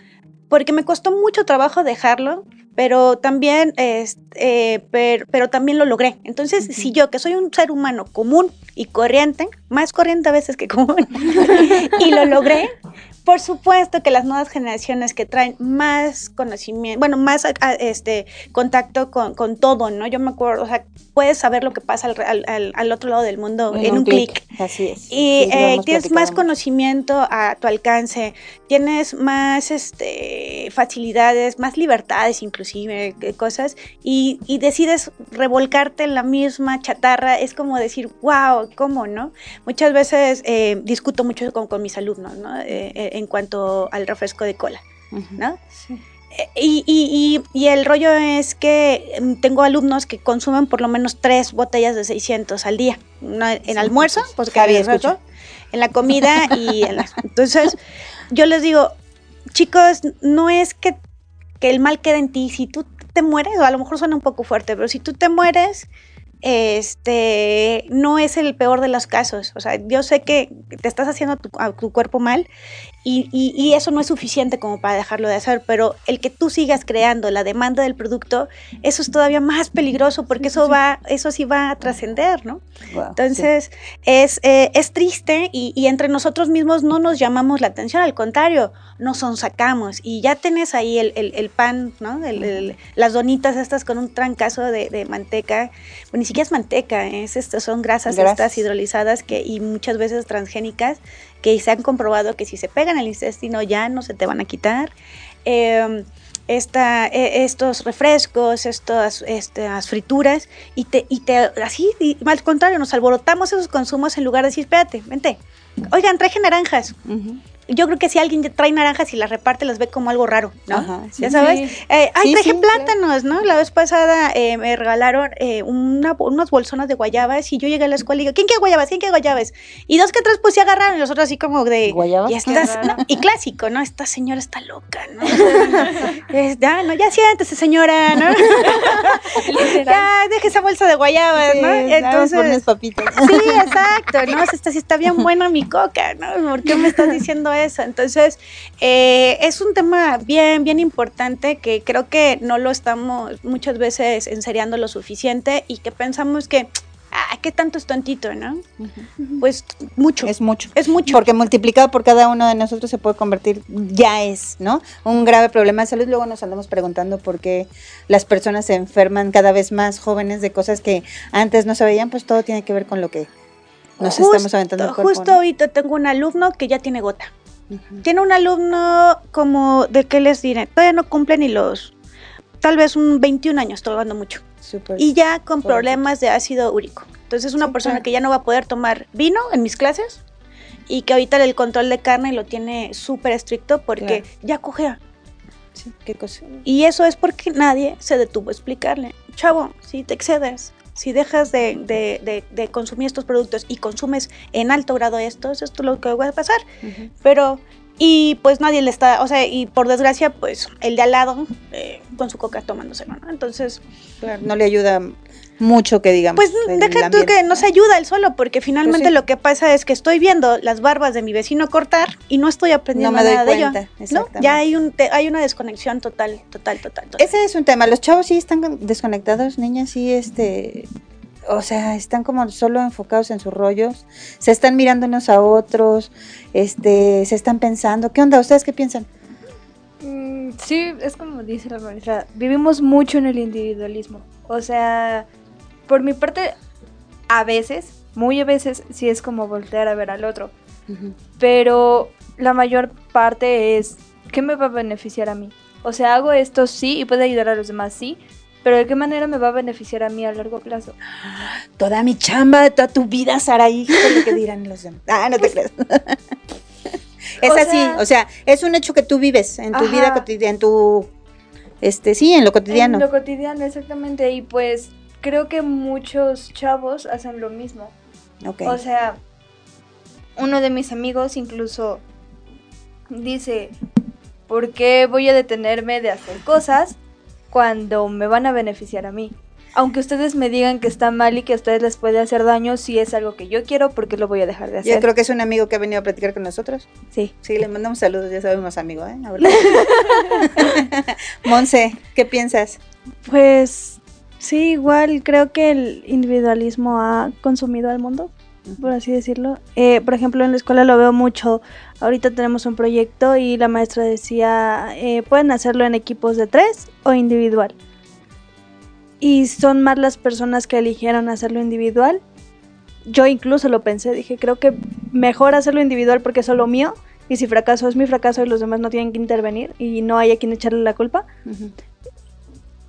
Porque me costó mucho trabajo dejarlo, pero también, este, pero, también lo logré. Entonces, si yo, que soy un ser humano común y corriente, más corriente a veces que común, (laughs) y lo logré, por supuesto que las nuevas generaciones que traen más conocimiento, bueno, más este contacto con, todo, ¿no? Yo me acuerdo, o sea, puedes saber lo que pasa al, otro lado del mundo en, un clic. Así es. Y eh, tienes más conocimiento a tu alcance, tienes más este, facilidades, más libertades inclusive, cosas, y, decides revolcarte en la misma chatarra, es como decir, wow, ¿cómo, no? Muchas veces eh, discuto mucho con, con mis alumnos, ¿no? Eh, en cuanto al refresco de cola, ¿no? Sí. Eh, y, y, el rollo es que mm, tengo alumnos que consumen por lo menos tres botellas de 600 al día. en almuerzo, pues que había en la comida y en la... (laughs) Entonces, yo les digo, chicos, no es que, que el mal quede en ti. Si tú te mueres, o a lo mejor suena un poco fuerte, pero si tú te mueres, este, no es el peor de los casos. O sea, yo sé que te estás haciendo a tu, cuerpo mal y, y, eso no es suficiente como para dejarlo de hacer, pero el que tú sigas creando la demanda del producto, eso es todavía más peligroso porque eso va, eso sí va a trascender, ¿no? Entonces, es, eh, es triste y, y, entre nosotros mismos no nos llamamos la atención, al contrario, nos sacamos y ya tenés ahí el, el, el pan, ¿no? El, las donitas estas con un trancazo de, de manteca, bueno, ni siquiera es manteca, es, son grasas, estas hidrolizadas que, y muchas veces transgénicas que se han comprobado que si se pegan al intestino ya no se te van a quitar. Em, esta, e, estos refrescos, estas, estas frituras, y te, y te así, al contrario, nos alborotamos esos consumos en lugar de decir, espérate, vente, oigan, traje naranjas yo creo que si alguien trae naranjas y las reparte, las ve como algo raro, ¿no? ya sabes. Eh, ay, traje plátanos, ¿no? La vez pasada eh, me regalaron eh, una, unas bolsonas de guayabas y yo llegué a la escuela y digo, ¿quién quiere guayabas? ¿Quién quiere guayabas? Y dos que tres pues se agarraron y los otros así como de... ¿Guayabas? Y, estás, y clásico, ¿no? Esta señora está loca, ¿no? (laughs) es, ya, no, ya siéntese señora, ¿no? (laughs) ya, deje esa bolsa de guayabas, ¿no? Entonces... papitas. sí, exacto, ¿no? Esta sí está bien buena mi coca, ¿no? ¿Por qué me estás diciendo eso. Entonces, eh, es un tema bien, bien importante que creo que no lo estamos muchas veces enseriando lo suficiente y que pensamos que ah, ¿qué tanto es tontito, no? Pues mucho. Es mucho. Es mucho. Porque multiplicado por cada uno de nosotros se puede convertir, ya es, ¿no? Un grave problema de salud. Luego nos andamos preguntando por qué las personas se enferman cada vez más jóvenes de cosas que antes no se veían, pues todo tiene que ver con lo que nos Justo- estamos aventando al cuerpo. Justo ¿no? ahorita tengo un alumno que ya tiene gota. Tiene un alumno como, ¿de qué les diré? Todavía no cumple ni los, tal vez un 21 años, estoy hablando mucho. Súper. Y ya con problemas de ácido úrico. Entonces una Sí, persona que ya no va a poder tomar vino en mis clases y que ahorita el control de carne lo tiene súper estricto porque Claro. ya cogea. Sí, qué cosa. Y eso es porque nadie se detuvo a explicarle. Chavo, si te excedes, si dejas de, de- de- de consumir estos productos y consumes en alto grado estos, esto es lo que va a pasar. Pero, y pues nadie le está, o sea, y por desgracia, pues el de al lado eh, con su coca tomándoselo, ¿no? Entonces, Claro, no le ayuda mucho que digamos. pues el deja tú que no se ayuda él solo, porque finalmente Pues sí. lo que pasa es que estoy viendo las barbas de mi vecino cortar y no estoy aprendiendo No me doy nada de ello. cuenta, ¿no? Ya hay, un, te- hay una desconexión total, total, total. total. Ese es un tema. Los chavos sí están desconectados, niñas, sí, este. O sea, están como solo enfocados en sus rollos, se están mirando unos a otros, este, se están pensando. ¿Qué onda? ¿Ustedes qué piensan? Mm, sí, es como dice la maestra, vivimos mucho en el individualismo. O sea, por mi parte, a veces, muy a veces, sí es como voltear a ver al otro. Pero la mayor parte es, ¿qué me va a beneficiar a mí? O sea, hago esto sí y puede ayudar a los demás sí, pero ¿de qué manera me va a beneficiar a mí a largo plazo? Toda mi chamba, toda tu vida, Saraí, ¿qué es lo que dirán los demás? Ah, no te creas. (laughs) es O así, sea- o sea, es un hecho que tú vives en tu Ajá. vida cotidiana, en tu, este, sí, en lo cotidiano. En lo cotidiano, exactamente. Y pues creo que muchos chavos hacen lo mismo. Ok. O sea, uno de mis amigos incluso dice, ¿por qué voy a detenerme de hacer cosas cuando me van a beneficiar a mí? Aunque ustedes me digan que está mal y que a ustedes les puede hacer daño, si es algo que yo quiero, ¿por qué lo voy a dejar de hacer? Yo creo que es un amigo que ha venido a platicar con nosotros. Sí. Sí, le mandamos saludos, ya sabemos amigo, ¿eh? (laughs) (laughs) Monse, ¿qué piensas? Pues sí, igual creo que el individualismo ha consumido al mundo, por así decirlo. Eh, por ejemplo, en la escuela lo veo mucho. Ahorita tenemos un proyecto y la maestra decía, eh, pueden hacerlo en equipos de tres o individual. Y son más las personas que eligieron hacerlo individual. Yo incluso lo pensé, dije, creo que mejor hacerlo individual porque es solo mío. Y si fracaso es mi fracaso y los demás no tienen que intervenir y no hay a quien echarle la culpa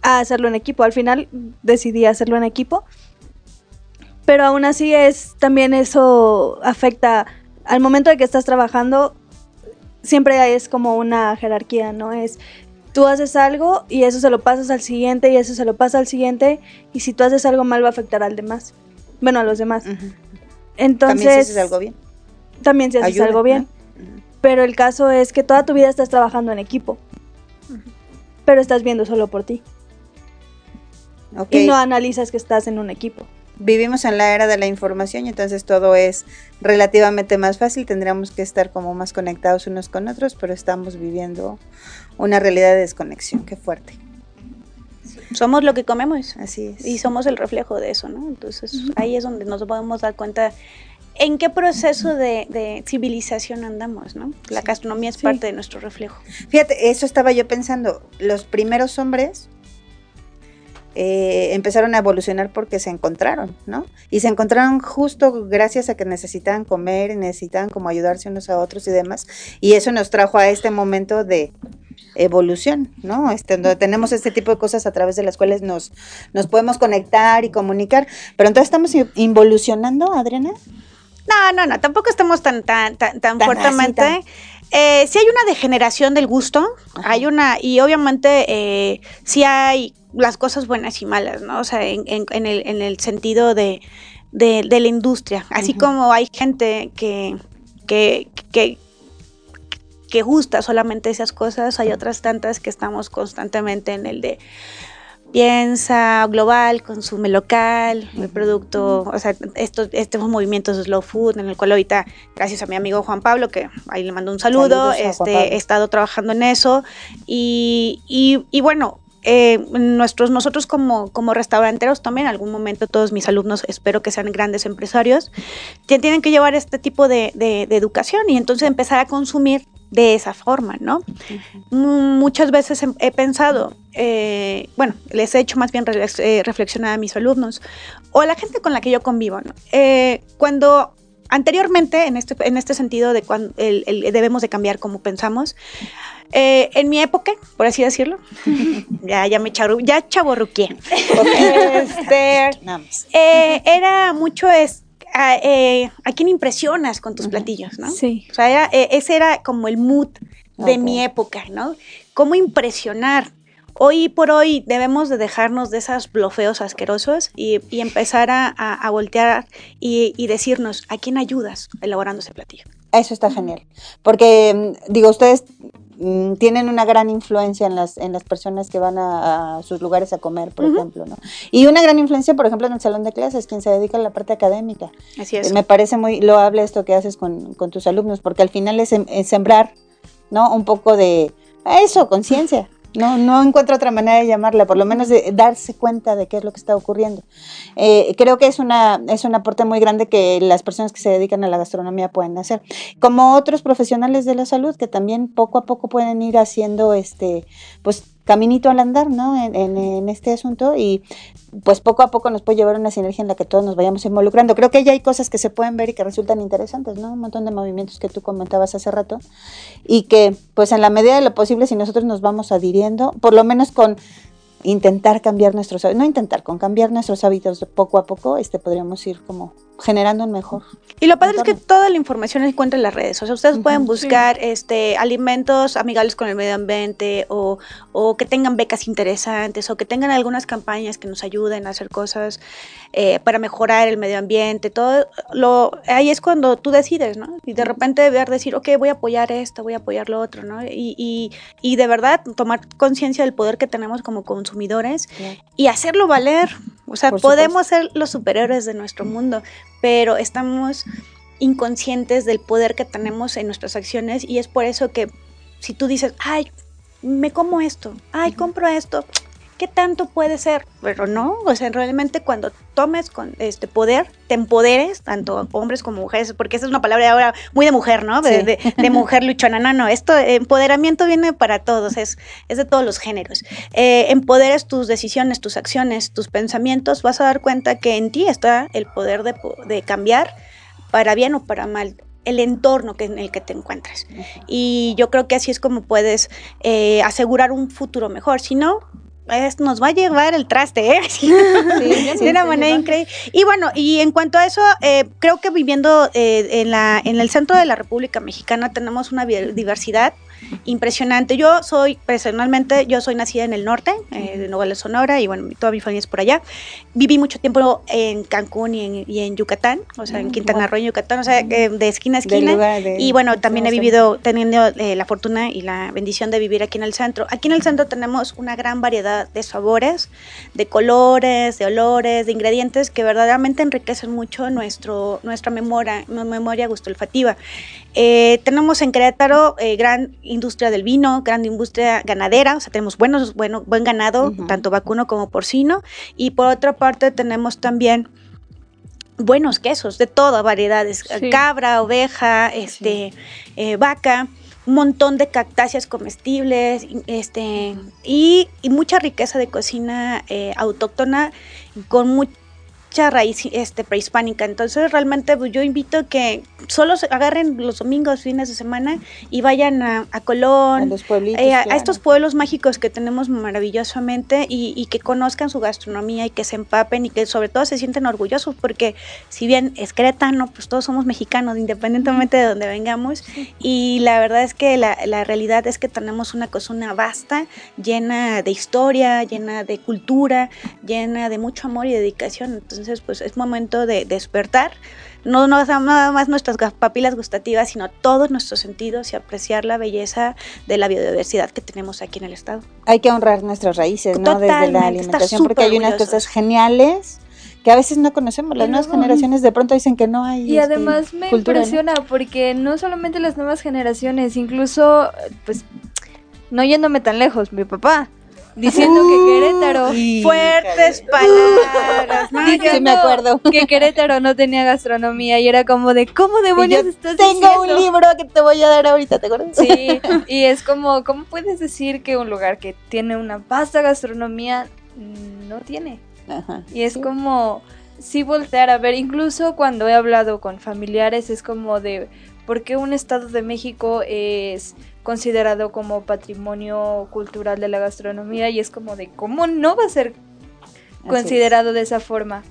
a hacerlo en equipo. Al final decidí hacerlo en equipo. Pero aún así es también eso afecta al momento de que estás trabajando siempre es como una jerarquía, ¿no? Es tú haces algo y eso se lo pasas al siguiente y eso se lo pasa al siguiente y si tú haces algo mal va a afectar al demás. Bueno, a los demás. Entonces También si haces algo bien. también si haces Ayuda, algo bien. ¿no? Pero el caso es que toda tu vida estás trabajando en equipo. Pero estás viendo solo por ti. Ok. Y no analizas que estás en un equipo. Vivimos en la era de la información y entonces todo es relativamente más fácil. Tendríamos que estar como más conectados unos con otros, pero estamos viviendo una realidad de desconexión. Qué fuerte. Somos lo que comemos. Así es. y somos el reflejo de eso, ¿no? Entonces ahí es donde nos podemos dar cuenta en qué proceso de, de civilización andamos, ¿no? La gastronomía es Sí. parte de nuestro reflejo. Fíjate, eso estaba yo pensando. Los primeros hombres eh, empezaron a evolucionar porque se encontraron, ¿no? Y se encontraron justo gracias a que necesitaban comer y necesitaban como ayudarse unos a otros y demás. Y eso nos trajo a este momento de evolución, ¿no? Este, donde tenemos este tipo de cosas a través de las cuales nos, nos podemos conectar y comunicar. Pero entonces estamos in- involucionando, Adriana. No, no, no, tampoco estamos tan, tan, tan, tan Tan fuertemente. así, Eh, sí hay una degeneración del gusto, Ajá. hay una, y obviamente eh, sí hay las cosas buenas y malas, ¿no? O sea, en, en- en el, en el sentido de, de, de la industria. Así como hay gente que, que, que, que gusta solamente esas cosas, hay otras tantas que estamos constantemente en el de piensa global, consume local, el producto, o sea, estos, estos movimientos de slow food, en el cual ahorita, gracias a mi amigo Juan Pablo, que ahí le mando un saludo, este, he estado trabajando en eso. Y, y, y bueno, eh, nuestros, nosotros como, como restauranteros también, en algún momento todos mis alumnos, espero que sean grandes empresarios, tienen que llevar este tipo de, de, educación y entonces empezar a consumir de esa forma, ¿no? Muchas veces he, pensado, eh, bueno, les he hecho más bien eh, reflexionar a mis alumnos o a la gente con la que yo convivo, ¿no? cuando anteriormente, en este, en este sentido de cuando debemos de cambiar como pensamos, eh, en mi época, por así decirlo, (laughs) ya, ya me charu, ya chaborruqué. (laughs) este, eh, era mucho es, a, eh, a, quién impresionas con tus platillos, ¿no? Sí. O sea, ese era como el mood de mi época, ¿no? Cómo impresionar. Hoy por hoy debemos de dejarnos de esos blofeos asquerosos y, y empezar a, a, voltear y, y decirnos, ¿a quién ayudas elaborando ese platillo? Eso está genial. Porque, mm, digo, ustedes Mm, tienen una gran influencia en las, en las personas que van a, sus lugares a comer, por ejemplo, ¿no? Y una gran influencia, por ejemplo, en el salón de clases, quien se dedica a la parte académica. Así es. Me parece muy loable esto que haces con, con tus alumnos, porque al final es, es sembrar, ¿no? Un poco de eso, conciencia. No, no encuentro otra manera de llamarla, por lo menos de darse cuenta de qué es lo que está ocurriendo. Eh, creo que es, una, es un aporte muy grande que las personas que se dedican a la gastronomía pueden hacer. Como otros profesionales de la salud que también poco a poco pueden ir haciendo este, pues caminito al andar, ¿no? En, en, este asunto y pues poco a poco nos puede llevar una sinergia en la que todos nos vayamos involucrando. Creo que ya hay cosas que se pueden ver y que resultan interesantes, ¿no? Un montón de movimientos que tú comentabas hace rato y que pues en la medida de lo posible si nosotros nos vamos adhiriendo, por lo menos con intentar cambiar nuestros hábitos, no intentar, con cambiar nuestros hábitos poco a poco, este podríamos ir como generando un mejor. Y lo padre es que toda la información se encuentra en las redes. O sea, ustedes pueden buscar este alimentos amigables con el medio ambiente o, o, que tengan becas interesantes o que tengan algunas campañas que nos ayuden a hacer cosas eh, para mejorar el medio ambiente. Todo lo ahí es cuando tú decides, ¿no? Y de repente ver decir, ok, voy a apoyar esto, voy a apoyar lo otro, ¿no? Y, y, y de verdad tomar conciencia del poder que tenemos como consumidores y hacerlo valer. O sea, podemos ser los superiores de nuestro mundo, pero estamos inconscientes del poder que tenemos en nuestras acciones y es por eso que si tú dices, ay, me como esto, ay, compro esto, ¿qué tanto puede ser? Pero no, o sea, realmente cuando tomes con este poder, te empoderes, tanto hombres como mujeres, porque esa es una palabra ahora muy de mujer, ¿no? De, (laughs) mujer luchona. No, no, esto, empoderamiento viene para todos, es, es de todos los géneros. Eh, empoderes tus decisiones, tus acciones, tus pensamientos, vas a dar cuenta que en ti está el poder de, de cambiar para bien o para mal el entorno que, en el que te encuentras. Y yo creo que así es como puedes eh, asegurar un futuro mejor. Si no, nos va a llevar el traste, ¿eh? Sí, de (laughs) una manera increíble. Y bueno, y en cuanto a eso, eh, creo que viviendo eh, en, la, en el centro de la República Mexicana tenemos una diversidad impresionante. Yo soy, personalmente, yo soy nacida en el norte, eh, de Nogales, Sonora, y bueno, toda mi familia es por allá. Viví mucho tiempo en Cancún y en, Yucatán, o sea, en mm, Quintana Roo, en Yucatán, o sea, eh, de esquina a esquina. y bueno, también he vivido, teniendo eh, la fortuna y la bendición de vivir aquí en el centro. Aquí en el centro tenemos una gran variedad de sabores, de colores, de olores, de ingredientes que verdaderamente enriquecen mucho nuestro, nuestra memoria, memoria gustolfativa. tenemos en Querétaro gran industria del vino, gran industria ganadera, o sea, tenemos buenos, bueno, buen ganado, tanto vacuno como porcino, y por otra parte tenemos también buenos quesos de todas variedades, cabra, oveja, este, eh, vaca, un montón de cactáceas comestibles, este, y, mucha riqueza de cocina eh, autóctona con mucho mucha raíz este, prehispánica. Entonces, realmente pues, yo invito que solo se agarren los domingos, fines de semana y vayan a, Colón, eh, a, estos pueblos mágicos que tenemos maravillosamente y, que conozcan su gastronomía y que se empapen y que sobre todo se sienten orgullosos porque si bien es cretano, pues todos somos mexicanos, independientemente de donde vengamos. Y la verdad es que la, la realidad es que tenemos una cocina vasta, llena de historia, llena de cultura, llena de mucho amor y dedicación. Entonces, entonces, pues es momento de despertar, no, no nada más nuestras papilas gustativas, sino todos nuestros sentidos y apreciar la belleza de la biodiversidad que tenemos aquí en el estado. Hay que honrar nuestras raíces, ¿no? Desde la alimentación, porque hay unas cosas geniales que a veces no conocemos. Las nuevas generaciones de pronto dicen que no hay. Y este, además me impresiona porque no solamente las nuevas generaciones, incluso, pues, no yéndome tan lejos, mi papá diciendo que Querétaro. fuertes palabras. sí, me acuerdo. (laughs) Que Querétaro no tenía gastronomía y era como de, ¿cómo demonios estás Tengo un libro que te voy a dar ahorita, ¿te acuerdas? Sí, (laughs) y es como, ¿cómo puedes decir que un lugar que tiene una vasta gastronomía no tiene? Ajá, y es como, sí voltear a ver, incluso cuando he hablado con familiares, es como de, ¿por qué un estado de México es considerado como patrimonio cultural de la gastronomía y es como de cómo no va a ser considerado de esa forma.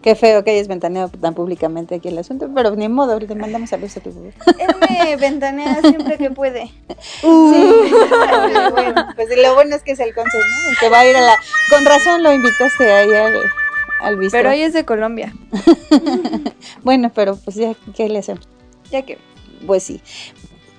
Qué feo que hayas ventaneado tan públicamente aquí el asunto, pero ni modo, le mandamos saludos a tu Él me ventanea siempre que puede. (laughs) Uh. sí, (laughs) bueno, pues lo bueno es que es el consejo, ¿no? que va a ir a la... Con razón lo invitaste ahí al, al Pero hoy es de Colombia. (laughs) bueno, pero pues ya, ¿qué le hacemos? Ya que... Pues sí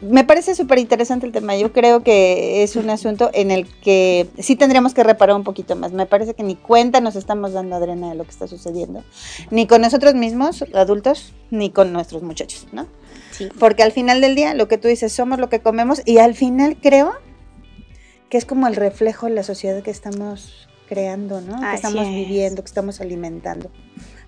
me parece súper interesante el tema. Yo creo que es un asunto en el que sí tendríamos que reparar un poquito más. Me parece que ni cuenta nos estamos dando, Adriana, de lo que está sucediendo. Ni con nosotros mismos, adultos, ni con nuestros muchachos, ¿no? Sí. Porque al final del día, lo que tú dices, somos lo que comemos y al final creo que es como el reflejo de la sociedad que estamos creando, ¿no? que estamos viviendo, que estamos alimentando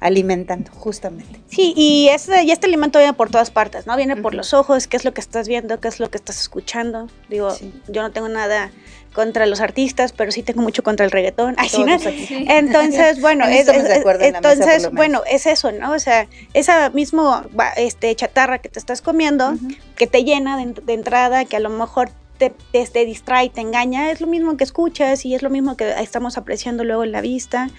alimentando, justamente. Sí, y este, y este alimento viene por todas partes, ¿no? Viene por los ojos, qué es lo que estás viendo, qué es lo que estás escuchando. Digo, yo no tengo nada contra los artistas, pero sí tengo mucho contra el reggaetón. Ay, ¿sí, Entonces, (laughs) bueno, es, entonces, bueno, es eso, ¿no? O sea, esa mismo este chatarra que te estás comiendo, que te llena de, entrada, que a lo mejor te, distrae, te engaña, es lo mismo que escuchas y es lo mismo que estamos apreciando luego en la vista.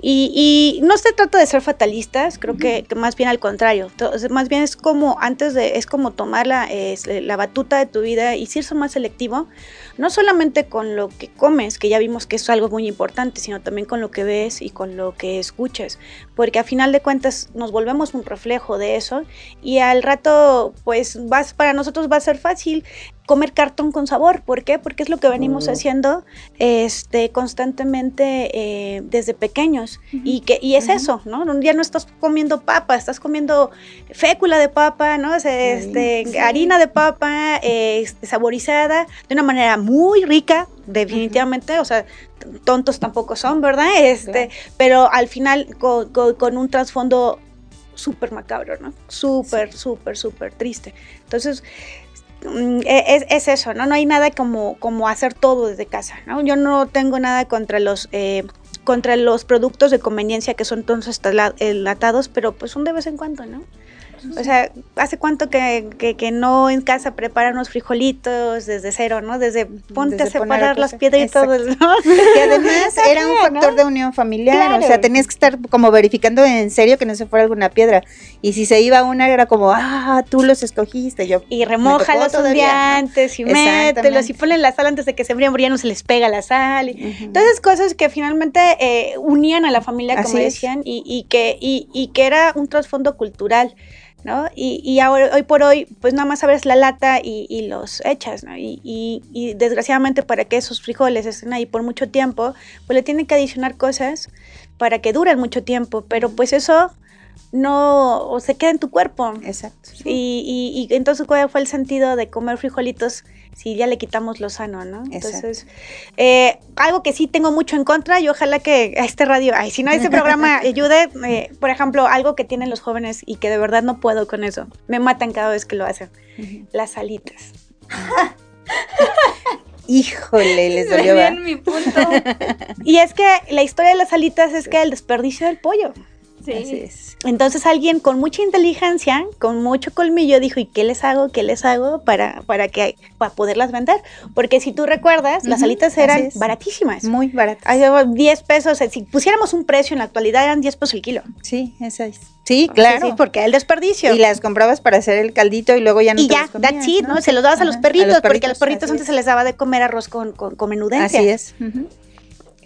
Y, no se trata de ser fatalistas, creo que, más bien al contrario, más bien es como antes de, es como tomar la, la batuta de tu vida y ser más selectivo, no solamente con lo que comes, que ya vimos que es algo muy importante, sino también con lo que ves y con lo que escuchas, porque a final de cuentas nos volvemos un reflejo de eso y al rato pues vas, para nosotros va a ser fácil comer cartón con sabor. ¿Por qué? Porque es lo que venimos haciendo este, constantemente eh, desde pequeños. y, que, y es eso, ¿no? Un día no estás comiendo papa, estás comiendo fécula de papa, ¿no? este, harina de papa eh, saborizada de una manera muy rica, definitivamente, o sea, tontos tampoco son, ¿verdad? Este, Pero al final con, con un trasfondo súper macabro, ¿no? Súper, súper, súper triste. Entonces, Mm, e, es, eso, ¿no? No hay nada como, como hacer todo desde casa, ¿no? Yo no tengo nada contra los... Eh, contra los productos de conveniencia que son todos enlatados, pero pues un de vez en cuando, ¿no? O sea, ¿hace cuánto que, que, no en casa preparan unos frijolitos desde cero, ¿no? Desde ponte a separar las piedritas, ¿no? Que (laughs) además era un factor de unión familiar, o sea, tenías que estar como verificando en serio que no se fuera alguna piedra. Y si se iba una era como, ah, tú los escogiste, yo. Y remoja los estudiantes y mételos y ponle la sal antes de que se enfríen, porque ya no se les pega la sal. Entonces, cosas que finalmente eh, unían a la familia, como decían, y, y, que, y, y que era un trasfondo cultural. ¿No? Y, y ahora, hoy por hoy, pues nada más abres la lata y, y los echas, ¿no? Y, y, desgraciadamente para que esos frijoles estén ahí por mucho tiempo, pues le tienen que adicionar cosas para que duren mucho tiempo, pero pues eso no o se queda en tu cuerpo. Exacto. Y, y, entonces, ¿cuál fue el sentido de comer frijolitos si ya le quitamos lo sano, ¿no? Entonces, eh, algo que sí tengo mucho en contra y ojalá que a este radio, ay, si no, este programa (laughs) ayude, eh, por ejemplo, algo que tienen los jóvenes y que de verdad no puedo con eso, me matan cada vez que lo hacen, las alitas. (laughs) Híjole, les dolió. Bien mi punto. y es que la historia de las alitas es que el desperdicio del pollo. Sí. Entonces alguien con mucha inteligencia, con mucho colmillo, dijo, ¿y qué les hago? ¿Qué les hago para, para, que, para poderlas vender? Porque si tú recuerdas, las alitas eran baratísimas. Muy baratas. 10 pesos, si pusiéramos un precio en la actualidad eran 10 pesos el kilo. Sí, esa es. Sí, claro. Sí, porque el desperdicio. Y las comprabas para hacer el caldito y luego ya no y ya, that's it, ¿no? Se los dabas a los perritos, porque a los perritos antes se les daba de comer arroz con, con, menudencia. Así es.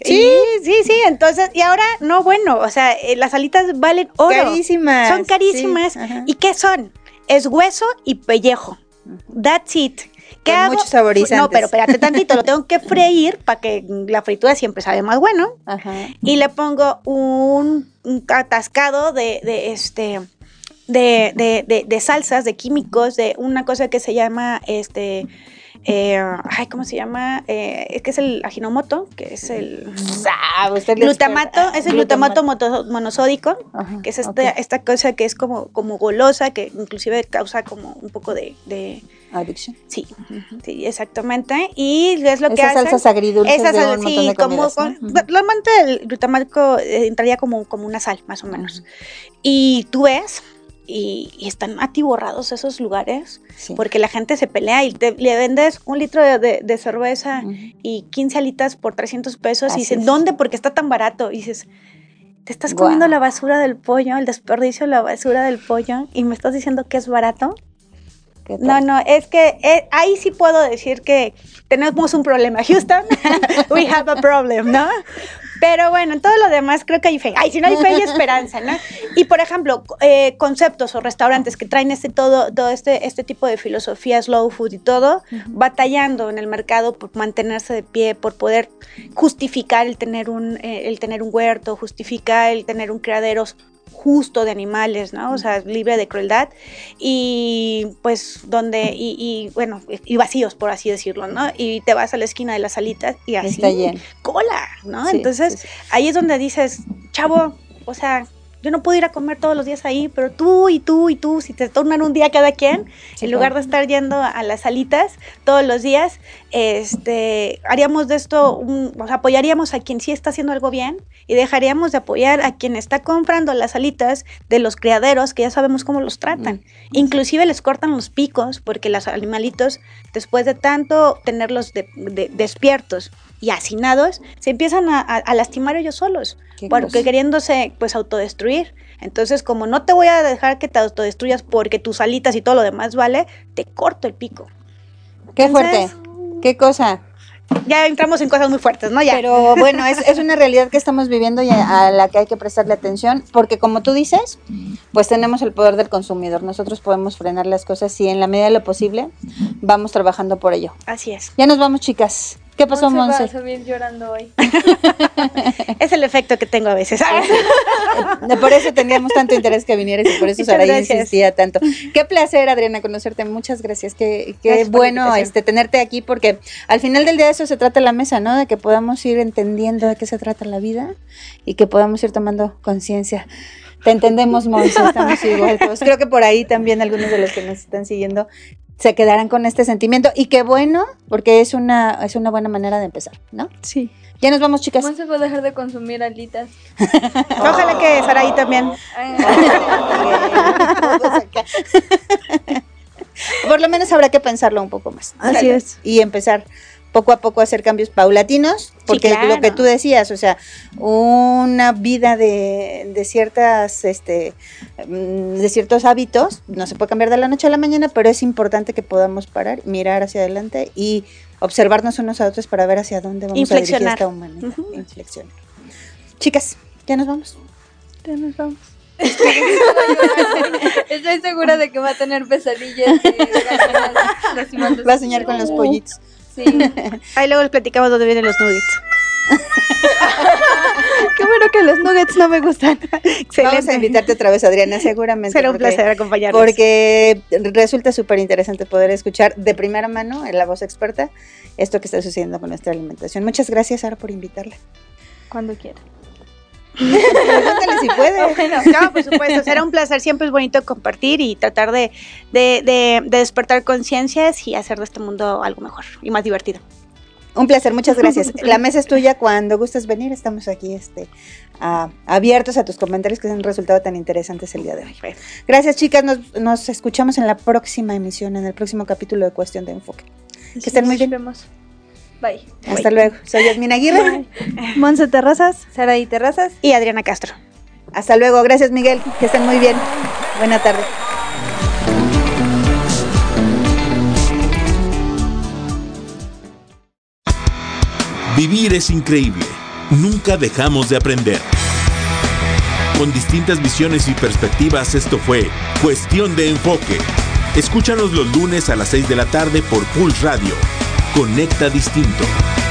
Sí, sí, sí. Entonces, y ahora, no, bueno, o sea, eh, las alitas valen oro. Carísimas. Son carísimas. sí. ¿Y qué son? Es hueso y pellejo. That's it. ¿Qué Con hago? muchos saborizantes. No, pero espérate (laughs) tantito, lo tengo que freír para que la fritura siempre sabe más bueno. Ajá. Y le pongo un, un atascado de, de este de, de, de, de salsas, de químicos, de una cosa que se llama este eh, ay, ¿cómo se llama? Eh, es que es el aginomoto, que es el Ah, le glutamato, es el glutamato monosódico, Ajá, que es esta, ok. esta cosa que es como, como golosa, que inclusive causa como un poco de, de Adicción. sí, sí, exactamente. Y es lo que Esas salsas agridulces Esas de un sí, de como comidas, ¿no? Normalmente el glutamato eh, entraría como, como una sal, más o menos. Y tú ves, y, y están atiborrados esos lugares, Sí. porque la gente se pelea y te, le vendes un litro de, de- de cerveza y 15 alitas por 300 pesos Así y dicen, es. ¿dónde? Porque está tan barato. Y dices, te estás comiendo la basura del pollo, el desperdicio de la basura del pollo, y me estás diciendo que es barato. No, no, es que eh, ahí sí puedo decir que tenemos un problema. Houston, (laughs) (laughs) we have a problem, ¿no? Pero bueno, en todo lo demás creo que hay fe. Ay, si no hay fe, hay esperanza, ¿no? Y por ejemplo, eh, conceptos o restaurantes que traen este todo, todo este, este tipo de filosofía slow food y todo, batallando en el mercado por mantenerse de pie, por poder justificar el tener un, eh, el tener un huerto, justificar el tener un criadero justo de animales, ¿no? O sea, libre de crueldad y pues donde, y, y, bueno, y vacíos, por así decirlo, ¿no? Y te vas a la esquina de las salitas y así, Está lleno. cola, ¿no? Sí, Entonces, sí, sí. ahí es donde dices, chavo, o sea, yo no puedo ir a comer todos los días ahí, pero tú y tú y tú, si te tornan un día cada quien, Sí, en lugar de estar yendo a las salitas todos los días, este, haríamos de esto, un, o sea, apoyaríamos a quien sí está haciendo algo bien y dejaríamos de apoyar a quien está comprando las alitas de los criaderos que ya sabemos cómo los tratan. Mm. Inclusive les cortan los picos porque los animalitos, después de tanto tenerlos de- de- despiertos y hacinados, se empiezan a, a- a lastimar ellos solos, porque cosa. queriéndose pues autodestruir. Entonces, como no te voy a dejar que te autodestruyas porque tus alitas y todo lo demás vale, te corto el pico. Qué Entonces- fuerte. Qué cosa. Ya entramos en cosas muy fuertes, ¿no? Ya. Pero bueno, es, es una realidad que estamos viviendo y a, a la que hay que prestarle atención, porque como tú dices, pues tenemos el poder del consumidor. Nosotros podemos frenar las cosas y en la medida de lo posible vamos trabajando por ello. Así es. Ya nos vamos, chicas. ¿Qué pasó, Monse va a salir llorando hoy. (laughs) Es el efecto que tengo a veces. (laughs) Por eso teníamos tanto interés que vinieras y por eso Saraí insistía tanto. Qué placer, Adriana, conocerte. Muchas gracias. Qué, Gracias bueno este, tenerte aquí porque al final del día de eso se trata la mesa, ¿no? De que podamos ir entendiendo de qué se trata la vida y que podamos ir tomando conciencia. Te entendemos, Monse, estamos igual. Pues creo que por ahí también algunos de los que nos están siguiendo se quedarán con este sentimiento y qué bueno, porque es una, es una buena manera de empezar, ¿no? Sí. Ya nos vamos, chicas. Monse va a dejar de consumir alitas. (laughs) Ojalá que Saraí también. (laughs) Por lo menos habrá que pensarlo un poco más. Así ¿sale? es. Y empezar poco a poco hacer cambios paulatinos, porque claro. lo que tú decías, o sea, una vida de, de ciertas, este, mm, de ciertos hábitos, no se puede cambiar de la noche a la mañana, pero es importante que podamos parar, mirar hacia adelante y observarnos unos a otros para ver hacia dónde vamos a dirigir esta humanidad. Inflexionar. Chicas, ya nos vamos. Ya nos vamos. (laughs) Estoy segura de que va a tener pesadillas. lastimando Va a soñar con los (laughs) pollitos. Sí. (laughs) Ahí luego les platicamos dónde vienen los nuggets. (laughs) Qué bueno que los nuggets no me gustan. Vamos a invitarte otra vez, Adriana, seguramente. Será un porque- placer acompañarlos. Porque resulta súper interesante poder escuchar de primera mano, en la voz experta, esto que está sucediendo con nuestra alimentación. Muchas gracias, Sara, por invitarla. Cuando quiera. Pregúntale si puede. Bueno, no, por supuesto, será un placer. Siempre es bonito compartir y tratar de, de, de- de despertar conciencias y hacer de este mundo algo mejor y más divertido. Un placer, muchas gracias. (laughs) La mesa es tuya cuando gustes venir. Estamos aquí este, ah, abiertos a tus comentarios que han resultado tan interesantes el día de hoy. Gracias, chicas. Nos, nos escuchamos en la próxima emisión, en el próximo capítulo de Cuestión de Enfoque. Que estén muy bien. Nos vemos. Bye. Hasta luego. Soy Yasmina Aguirre. (laughs) Monse Terrazas Sara y Terrazas. y Adriana Castro. Hasta luego. Gracias, Miguel. Que estén muy bien. Buena tarde. Vivir es increíble. Nunca dejamos de aprender. Con distintas visiones y perspectivas, esto fue Cuestión de Enfoque. Escúchanos los lunes a las 6 de la tarde por Pulse Radio. Conecta Distinto.